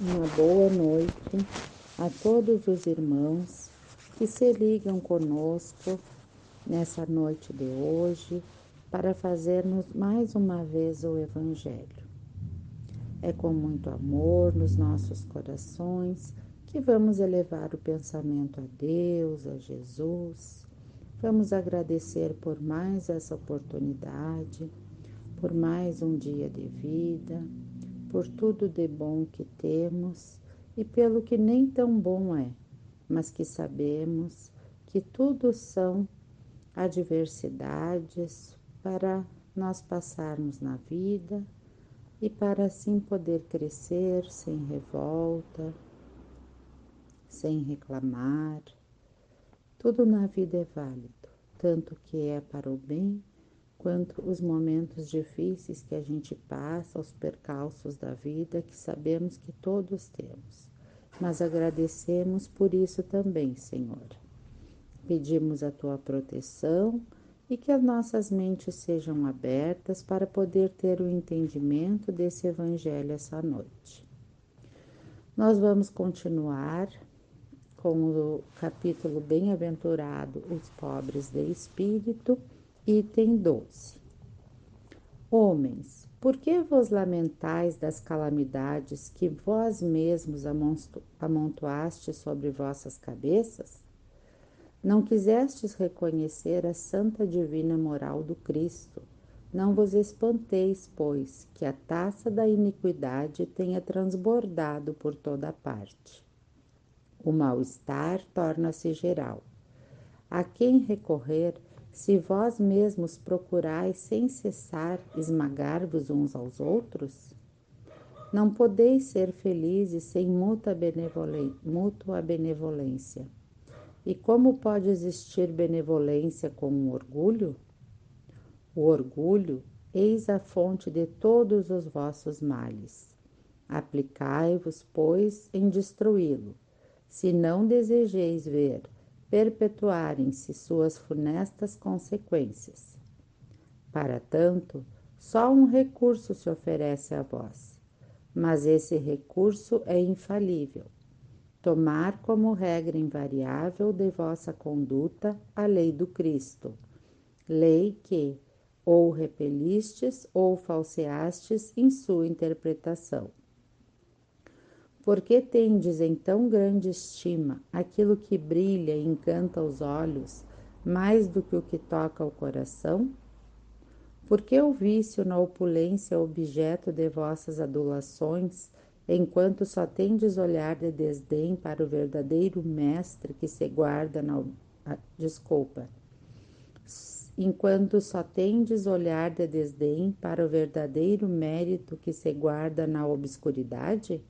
Uma boa noite a todos os irmãos que se ligam conosco nessa noite de hoje para fazermos mais uma vez o Evangelho. É com muito amor nos nossos corações que vamos elevar o pensamento a Deus, a Jesus. Vamos agradecer por mais essa oportunidade, por mais um dia de vida por tudo de bom que temos e pelo que nem tão bom é, mas que sabemos que tudo são adversidades para nós passarmos na vida e para assim poder crescer sem revolta, sem reclamar. Tudo na vida é válido, tanto que é para o bem quanto os momentos difíceis que a gente passa, os percalços da vida que sabemos que todos temos. Mas agradecemos por isso também, Senhor. Pedimos a tua proteção e que as nossas mentes sejam abertas para poder ter o entendimento desse Evangelho essa noite. Nós vamos continuar com o capítulo Bem-aventurado os pobres de espírito Item 12. Homens, por que vos lamentais das calamidades que vós mesmos amontoastes sobre vossas cabeças? Não quisestes reconhecer a santa divina moral do Cristo. Não vos espanteis, pois, que a taça da iniquidade tenha transbordado por toda parte. O mal-estar torna-se geral. A quem recorrer, se vós mesmos procurais sem cessar esmagar-vos uns aos outros? Não podeis ser felizes sem mútua benevolência. E como pode existir benevolência com um orgulho? O orgulho, eis a fonte de todos os vossos males. Aplicai-vos, pois, em destruí-lo, se não desejeis ver perpetuarem-se suas funestas consequências. Para tanto, só um recurso se oferece a vós, mas esse recurso é infalível. Tomar como regra invariável de vossa conduta a lei do Cristo, lei que ou repelistes ou falseastes em sua interpretação por que tendes em tão grande estima aquilo que brilha e encanta os olhos mais do que o que toca o coração? Por que o vício na opulência é objeto de vossas adulações, enquanto só tendes olhar de desdém para o verdadeiro mestre que se guarda na. Desculpa. Enquanto só tendes olhar de desdém para o verdadeiro mérito que se guarda na obscuridade?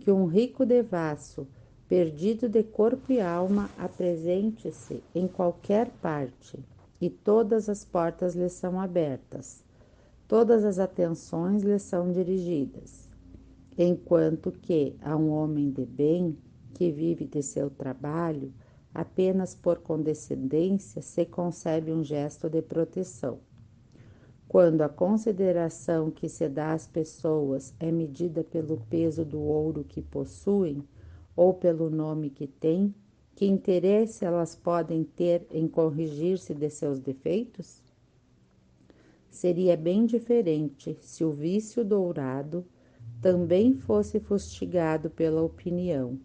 Que um rico devasso, perdido de corpo e alma, apresente-se em qualquer parte, e todas as portas lhe são abertas, todas as atenções lhe são dirigidas, enquanto que a um homem de bem, que vive de seu trabalho, apenas por condescendência se concebe um gesto de proteção quando a consideração que se dá às pessoas é medida pelo peso do ouro que possuem ou pelo nome que têm, que interesse elas podem ter em corrigir-se de seus defeitos? Seria bem diferente se o vício dourado também fosse fustigado pela opinião,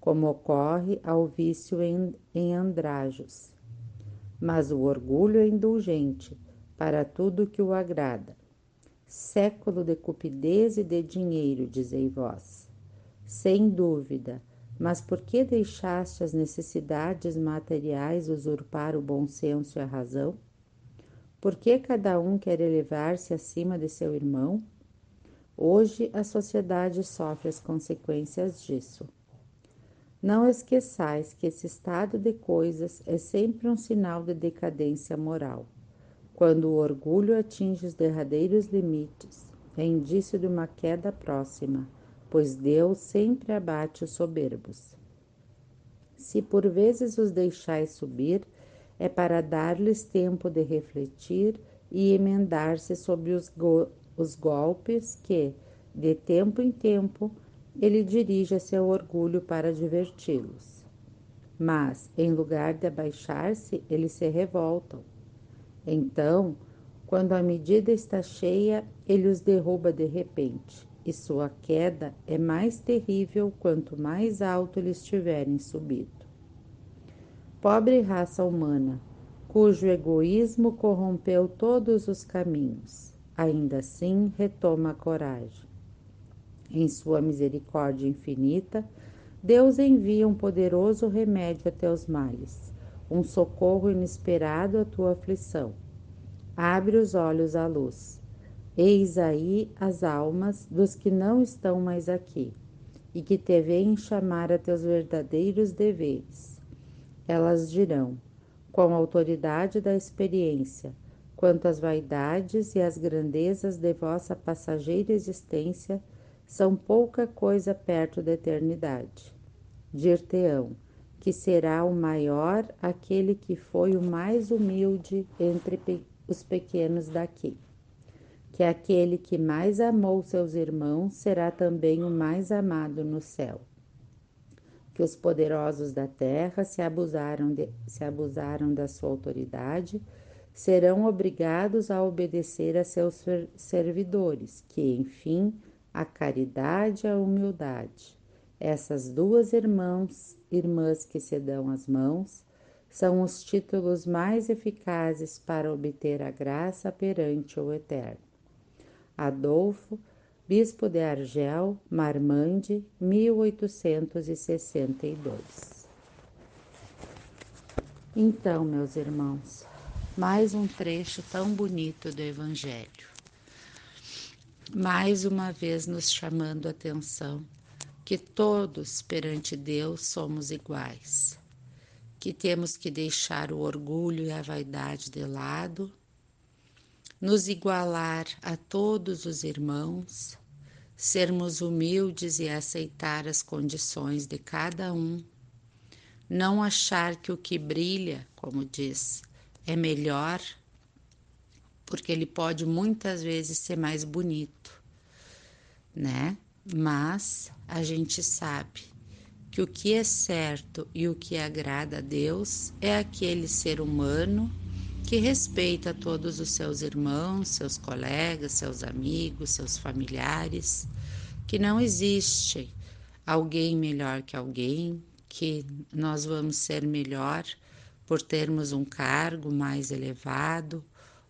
como ocorre ao vício em, em andrajos. Mas o orgulho é indulgente para tudo que o agrada. Século de cupidez e de dinheiro, dizei vós. Sem dúvida, mas por que deixaste as necessidades materiais usurpar o bom senso e a razão? Por que cada um quer elevar-se acima de seu irmão? Hoje a sociedade sofre as consequências disso. Não esqueçais que esse estado de coisas é sempre um sinal de decadência moral. Quando o orgulho atinge os derradeiros limites, é indício de uma queda próxima, pois Deus sempre abate os soberbos. Se por vezes os deixais subir, é para dar-lhes tempo de refletir e emendar-se sobre os, go os golpes que, de tempo em tempo, ele dirige seu orgulho para diverti-los. Mas, em lugar de abaixar-se, eles se revoltam. Então, quando a medida está cheia, ele os derruba de repente, e sua queda é mais terrível quanto mais alto eles tiverem subido. Pobre raça humana, cujo egoísmo corrompeu todos os caminhos, ainda assim retoma a coragem. Em sua misericórdia infinita, Deus envia um poderoso remédio a teus males, um socorro inesperado à tua aflição Abre os olhos à luz. Eis aí as almas dos que não estão mais aqui e que te veem chamar a teus verdadeiros deveres. Elas dirão, com a autoridade da experiência, quanto as vaidades e as grandezas de vossa passageira existência são pouca coisa perto da eternidade. Dir-te-ão que será o maior aquele que foi o mais humilde entre os pequenos daqui. Que aquele que mais amou seus irmãos será também o mais amado no céu. Que os poderosos da terra se abusaram, de, se abusaram da sua autoridade serão obrigados a obedecer a seus servidores, que, enfim, a caridade e a humildade. Essas duas irmãs, irmãs que se dão as mãos, são os títulos mais eficazes para obter a graça perante o Eterno. Adolfo, Bispo de Argel, Marmande, 1862. Então, meus irmãos, mais um trecho tão bonito do Evangelho. Mais uma vez nos chamando a atenção que todos perante Deus somos iguais que temos que deixar o orgulho e a vaidade de lado, nos igualar a todos os irmãos, sermos humildes e aceitar as condições de cada um, não achar que o que brilha, como diz, é melhor, porque ele pode muitas vezes ser mais bonito, né? Mas a gente sabe que o que é certo e o que agrada a Deus é aquele ser humano que respeita todos os seus irmãos, seus colegas, seus amigos, seus familiares, que não existe alguém melhor que alguém, que nós vamos ser melhor por termos um cargo mais elevado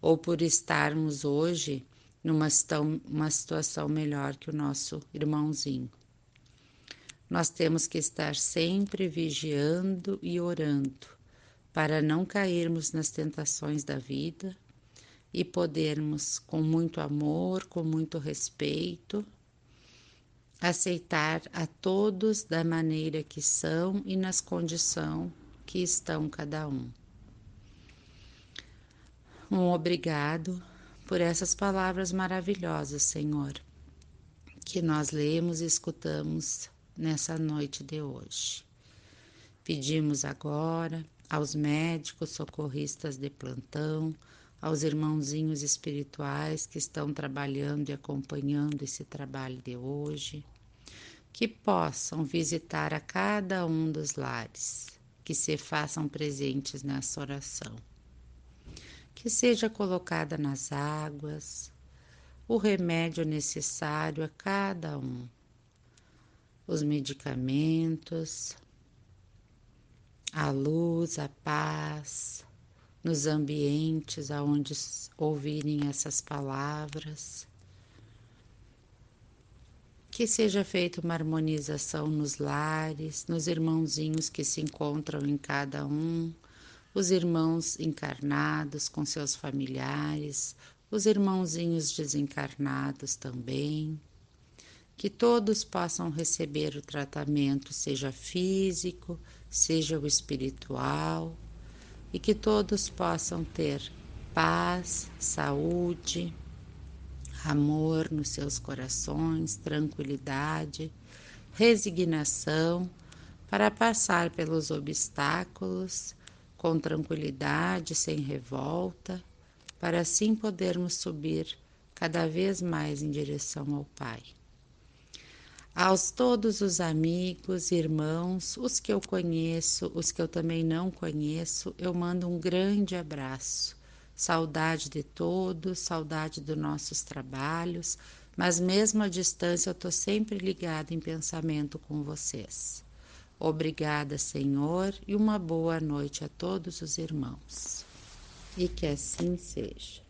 ou por estarmos hoje numa uma situação melhor que o nosso irmãozinho. Nós temos que estar sempre vigiando e orando para não cairmos nas tentações da vida e podermos, com muito amor, com muito respeito, aceitar a todos da maneira que são e nas condições que estão cada um. Um obrigado por essas palavras maravilhosas, Senhor, que nós lemos e escutamos nessa noite de hoje. Pedimos agora aos médicos, socorristas de plantão, aos irmãozinhos espirituais que estão trabalhando e acompanhando esse trabalho de hoje, que possam visitar a cada um dos lares, que se façam presentes nessa oração. Que seja colocada nas águas o remédio necessário a cada um os medicamentos, a luz, a paz nos ambientes aonde ouvirem essas palavras. Que seja feita uma harmonização nos lares, nos irmãozinhos que se encontram em cada um, os irmãos encarnados com seus familiares, os irmãozinhos desencarnados também que todos possam receber o tratamento, seja físico, seja o espiritual, e que todos possam ter paz, saúde, amor nos seus corações, tranquilidade, resignação para passar pelos obstáculos com tranquilidade, sem revolta, para assim podermos subir cada vez mais em direção ao Pai. Aos todos os amigos, irmãos, os que eu conheço, os que eu também não conheço, eu mando um grande abraço. Saudade de todos, saudade dos nossos trabalhos, mas mesmo à distância eu estou sempre ligada em pensamento com vocês. Obrigada, Senhor, e uma boa noite a todos os irmãos. E que assim seja.